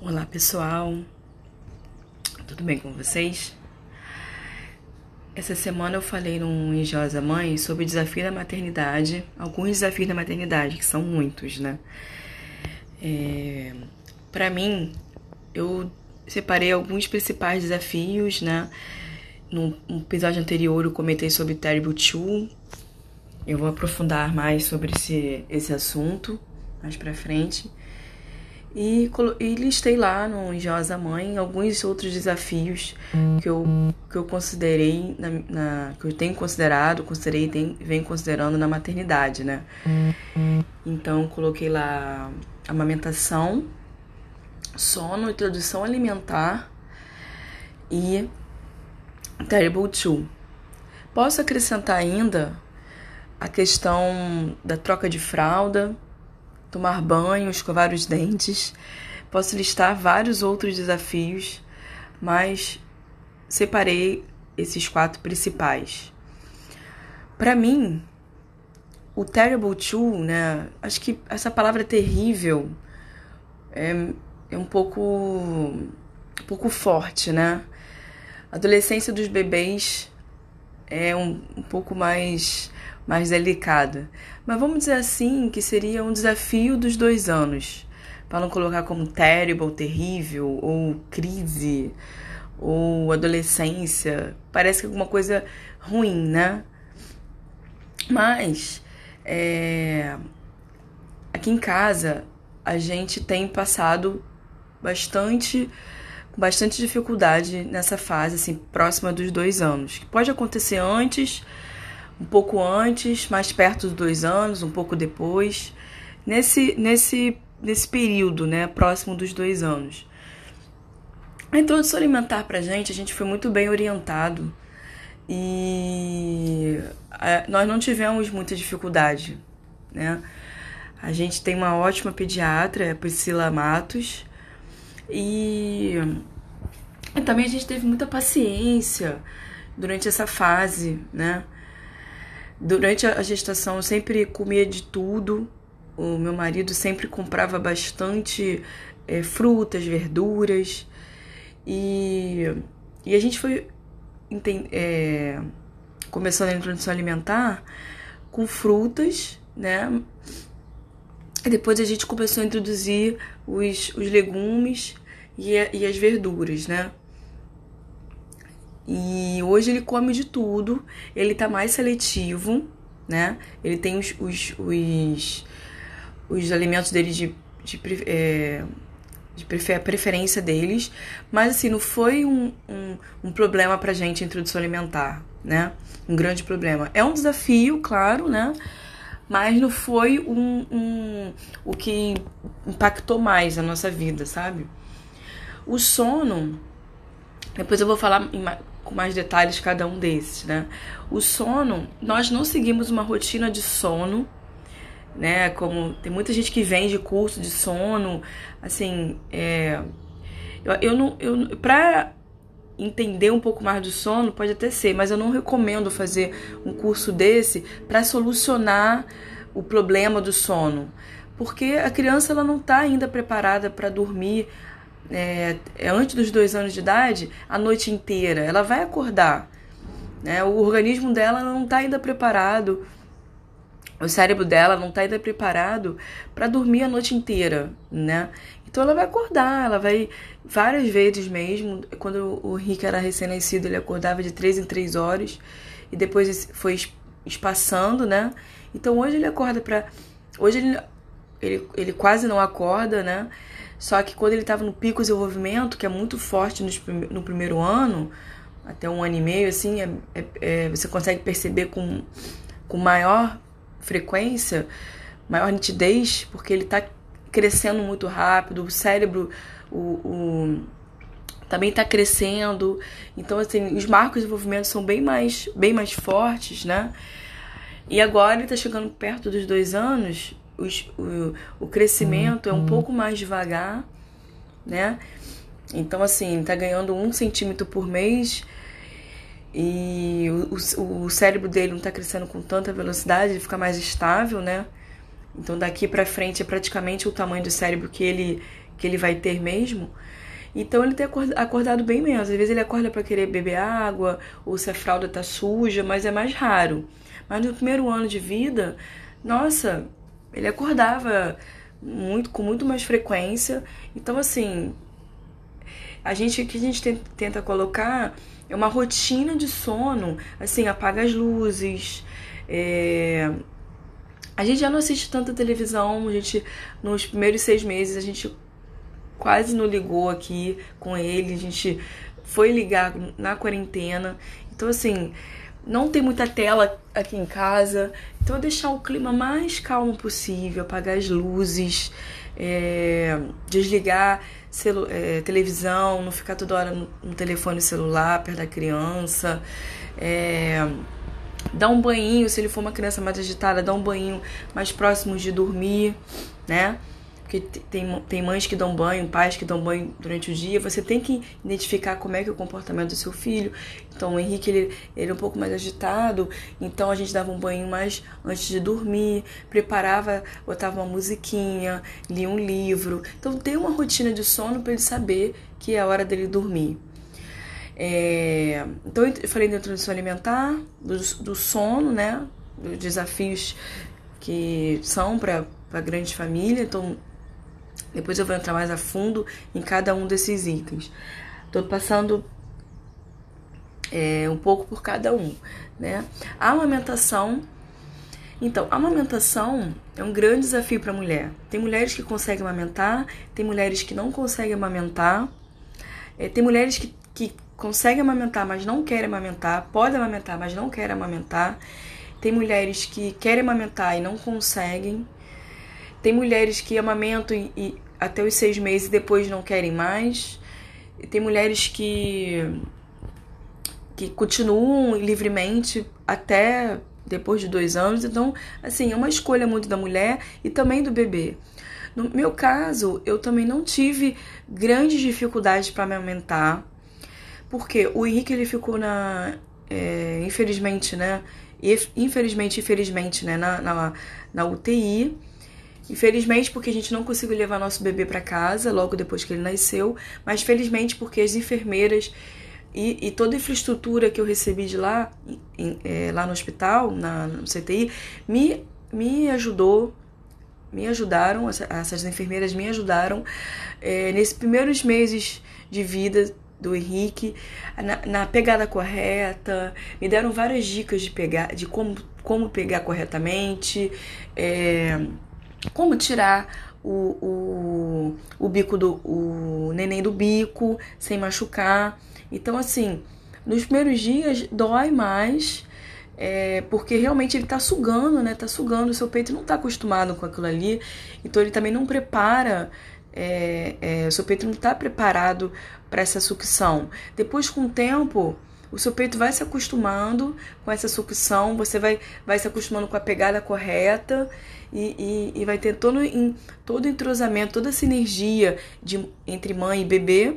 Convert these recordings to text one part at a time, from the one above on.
Olá pessoal, tudo bem com vocês? Essa semana eu falei no Enjosa Mãe sobre o desafio da maternidade, alguns desafios da maternidade, que são muitos, né? É, para mim, eu separei alguns principais desafios, né? No episódio anterior eu comentei sobre Terrible Two. Eu vou aprofundar mais sobre esse, esse assunto mais pra frente. E, e listei lá no Engenhosa Mãe alguns outros desafios que eu, que eu considerei, na, na que eu tenho considerado, considerei e venho considerando na maternidade, né? Então, coloquei lá amamentação, sono, introdução alimentar e Terrible Two. Posso acrescentar ainda a questão da troca de fralda, tomar banho, escovar os dentes. Posso listar vários outros desafios, mas separei esses quatro principais. Para mim, o terrible two, né? Acho que essa palavra terrível é, é um pouco um pouco forte, né? A adolescência dos bebês é um, um pouco mais mais delicada. Mas vamos dizer assim que seria um desafio dos dois anos. Para não colocar como terrible, terrível, ou crise, ou adolescência. Parece que é alguma coisa ruim, né? Mas é, aqui em casa a gente tem passado bastante bastante dificuldade nessa fase assim próxima dos dois anos que pode acontecer antes um pouco antes, mais perto dos dois anos, um pouco depois, nesse, nesse, nesse período, né, próximo dos dois anos. A introdução alimentar pra gente, a gente foi muito bem orientado e nós não tivemos muita dificuldade, né? A gente tem uma ótima pediatra, a Priscila Matos, e, e também a gente teve muita paciência durante essa fase, né? Durante a gestação eu sempre comia de tudo. O meu marido sempre comprava bastante é, frutas, verduras. E, e a gente foi é, começando a introdução alimentar com frutas, né? E depois a gente começou a introduzir os, os legumes e, e as verduras, né? E hoje ele come de tudo, ele tá mais seletivo, né? Ele tem os, os, os, os alimentos dele de, de, é, de prefer, preferência deles, mas assim, não foi um, um, um problema pra gente a introdução alimentar, né? Um grande problema. É um desafio, claro, né? Mas não foi um, um, o que impactou mais a nossa vida, sabe? O sono, depois eu vou falar com mais detalhes cada um desses, né? O sono, nós não seguimos uma rotina de sono, né? Como tem muita gente que vende curso de sono, assim, é, eu, eu não, eu, pra entender um pouco mais do sono, pode até ser, mas eu não recomendo fazer um curso desse para solucionar o problema do sono, porque a criança ela não está ainda preparada para dormir é, é, antes dos dois anos de idade, a noite inteira. Ela vai acordar. Né? O organismo dela não está ainda preparado, o cérebro dela não está ainda preparado para dormir a noite inteira, né? Então ela vai acordar, ela vai várias vezes mesmo. Quando o Rick era recém-nascido, ele acordava de três em três horas e depois foi espaçando, né? Então hoje ele acorda para hoje ele, ele, ele quase não acorda, né? Só que quando ele estava no pico de desenvolvimento, que é muito forte no, primeiro ano, até um ano e meio, assim, é, é, é, você consegue perceber com, com maior frequência, maior nitidez, porque ele está crescendo muito rápido, o cérebro o, o também está crescendo. Então, assim, os marcos de desenvolvimento são bem mais, bem mais fortes, né? E agora ele está chegando perto dos dois anos, os, o, o crescimento é um uhum. pouco mais devagar, né? Então, assim, tá ganhando um centímetro por mês e o, o, o cérebro dele não tá crescendo com tanta velocidade, ele fica mais estável, né? Então, daqui para frente é praticamente o tamanho do cérebro que ele que ele vai ter mesmo. Então ele tem acordado bem menos. Às vezes ele acorda para querer beber água, ou se a fralda tá suja, mas é mais raro. Mas no primeiro ano de vida, nossa, ele acordava muito com muito mais frequência. Então assim, a gente que a gente tenta colocar é uma rotina de sono, assim, apaga as luzes, é... A gente já não assiste tanta televisão, a gente, nos primeiros seis meses, a gente quase não ligou aqui com ele, a gente foi ligar na quarentena. Então, assim, não tem muita tela aqui em casa. Então, deixar o clima mais calmo possível, apagar as luzes, é, desligar é, televisão, não ficar toda hora no, no telefone celular perto da criança. É, dar um banho, se ele for uma criança mais agitada, dar um banho mais próximo de dormir, né? Porque tem, tem mães que dão banho, pais que dão banho durante o dia. Você tem que identificar como é que é o comportamento do seu filho. Então, o Henrique, ele, ele é um pouco mais agitado. Então, a gente dava um banho mais antes de dormir. Preparava, botava uma musiquinha, lia um livro. Então, tem uma rotina de sono para ele saber que é a hora dele dormir. É, então, eu falei da introdução alimentar, do, do sono, né? Dos desafios que são para a grande família. Então, depois eu vou entrar mais a fundo em cada um desses itens. Estou passando é, um pouco por cada um, né? A amamentação. Então, a amamentação é um grande desafio para a mulher. Tem mulheres que conseguem amamentar, tem mulheres que não conseguem amamentar, é, tem mulheres que, que conseguem amamentar, mas não querem amamentar, podem amamentar, mas não querem amamentar. Tem mulheres que querem amamentar e não conseguem. Tem mulheres que amamentam e, e até os seis meses e depois não querem mais. E tem mulheres que que continuam livremente até depois de dois anos. Então, assim, é uma escolha muito da mulher e também do bebê. No meu caso, eu também não tive grandes dificuldades para amamentar, porque o Henrique ele ficou na, é, infelizmente, né? Infelizmente, infelizmente, né? Na, na, na UTI Infelizmente, porque a gente não conseguiu levar nosso bebê para casa logo depois que ele nasceu, mas felizmente porque as enfermeiras e, e toda a infraestrutura que eu recebi de lá, em, é, lá no hospital, na, no CTI, me, me ajudou, me ajudaram, essas enfermeiras me ajudaram é, nesses primeiros meses de vida do Henrique, na, na, pegada correta, me deram várias dicas de pegar, de como, como pegar corretamente. É, como tirar o, o, o bico do o neném do bico sem machucar. Então, assim, nos primeiros dias dói mais, é, porque realmente ele tá sugando, né? Tá sugando, o seu peito não tá acostumado com aquilo ali, então ele também não prepara. É, é, o seu peito não está preparado para essa sucção. Depois, com o tempo, o seu peito vai se acostumando com essa sucção, você vai, vai se acostumando com a pegada correta e, e, e vai ter todo, em, todo o entrosamento, toda a sinergia de, entre mãe e bebê,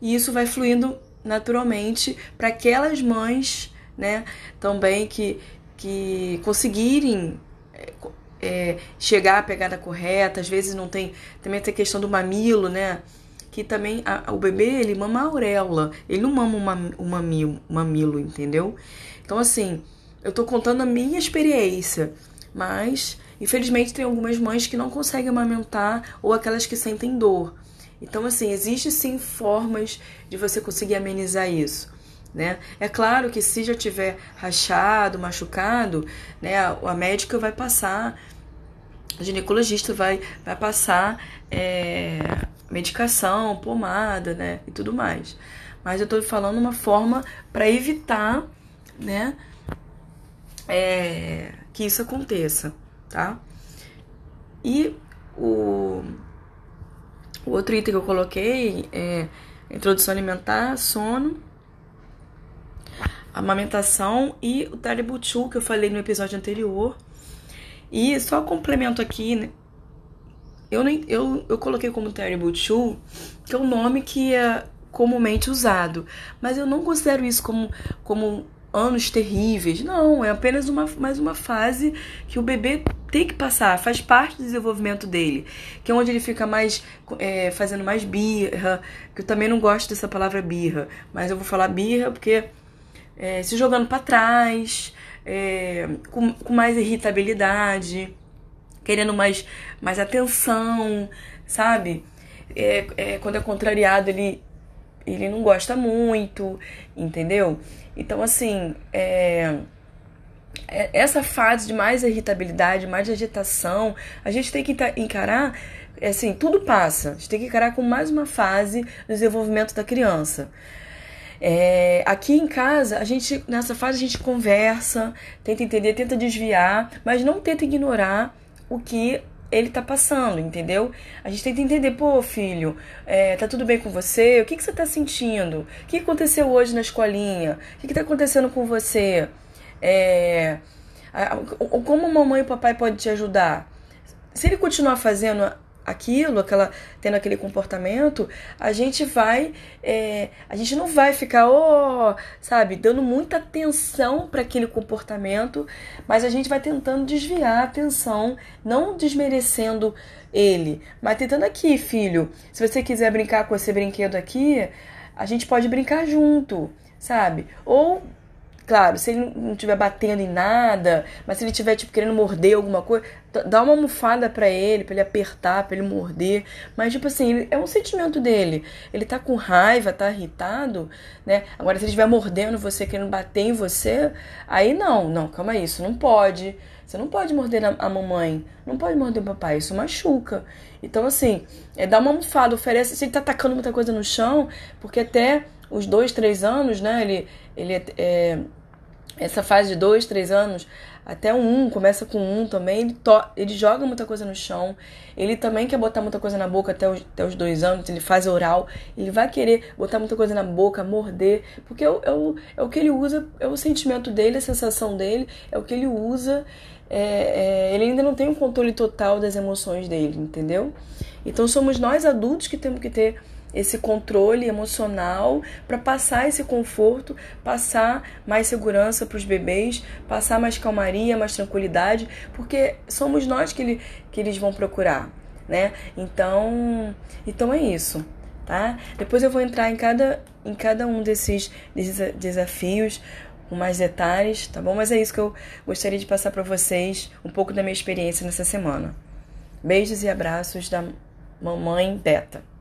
e isso vai fluindo naturalmente para aquelas mães né, também que, que conseguirem é, chegar à pegada correta, às vezes não tem. Também tem a questão do mamilo, né? Que também a, o bebê ele mama a auréola, ele não mama uma, um mamilo, mamilo, entendeu? Então, assim, eu tô contando a minha experiência, mas Infelizmente, tem algumas mães que não conseguem amamentar ou aquelas que sentem dor. Então, assim, existe sim formas de você conseguir amenizar isso. Né? É claro que se já tiver rachado, machucado, né, a, médica vai passar, o ginecologista vai, vai passar é, medicação, pomada, né, e tudo mais. Mas eu estou falando uma forma para evitar, né, é, que isso aconteça tá? E o, o outro item que eu coloquei é introdução alimentar, sono, amamentação e o Talibutu que eu falei no episódio anterior. E só complemento aqui, né? Eu, nem, eu, eu coloquei como Talibutu, que é o nome que é comumente usado, mas eu não considero isso como, como anos terríveis. Não, é apenas uma, mais uma fase que o bebê tem que passar, faz parte do desenvolvimento dele, que é onde ele fica mais é, fazendo mais birra, que eu também não gosto dessa palavra birra, mas eu vou falar birra porque é, se jogando para trás, é, com, com mais irritabilidade, querendo mais, mais atenção, sabe? É, é, quando é contrariado, ele, ele não gosta muito, entendeu? Então, assim, é, é, essa fase de mais irritabilidade, mais agitação, a gente tem que encarar, é assim, tudo passa. A gente tem que encarar com mais uma fase do desenvolvimento da criança. É, aqui em casa, a gente nessa fase a gente conversa, tenta entender, tenta desviar, mas não tenta ignorar o que ele tá passando, entendeu? A gente tenta entender, pô, filho, é, tá tudo bem com você? O que, que você tá sentindo? O que aconteceu hoje na escolinha? O que, que tá acontecendo com você? É, como a mamãe e papai podem te ajudar? Se ele continuar fazendo aquilo, aquela tendo aquele comportamento, a gente vai, é, a gente não vai ficar, oh, sabe, dando muita atenção para aquele comportamento, mas a gente vai tentando desviar a atenção, não desmerecendo ele, mas tentando aqui, filho, se você quiser brincar com esse brinquedo aqui, a gente pode brincar junto, sabe? Ou Claro, se ele não estiver batendo em nada, mas se ele estiver tipo querendo morder alguma coisa, dá uma almofada para ele, para ele apertar, para ele morder. Mas tipo assim, é um sentimento dele. Ele tá com raiva, tá irritado, né? Agora se ele estiver mordendo você, querendo bater em você, aí não, não, calma aí, isso não pode. Você não pode morder a mamãe, não pode morder o papai, isso machuca. Então, assim, é dar uma almofada, oferece. Se ele tá atacando muita coisa no chão, porque até os dois, três anos, né? Ele, ele é, é essa fase de dois, três anos, até um, começa com um também, ele, ele joga muita coisa no chão, ele também quer botar muita coisa na boca até os, até os dois anos, ele faz oral, ele vai querer botar muita coisa na boca, morder, porque é o, é o, é o que ele usa, é o sentimento dele, a sensação dele, é o que ele usa, é, é, ele ainda não tem o um controle total das emoções dele, entendeu? Então somos nós adultos que temos que ter esse controle emocional para passar esse conforto, passar mais segurança para os bebês, passar mais calmaria, mais tranquilidade, porque somos nós que, ele, que eles vão procurar, né? Então, então é isso, tá? Depois eu vou entrar em cada, em cada um desses, desafios com mais detalhes, tá bom? Mas é isso que eu gostaria de passar para vocês, um pouco da minha experiência nessa semana. Beijos e abraços da mamãe Beta.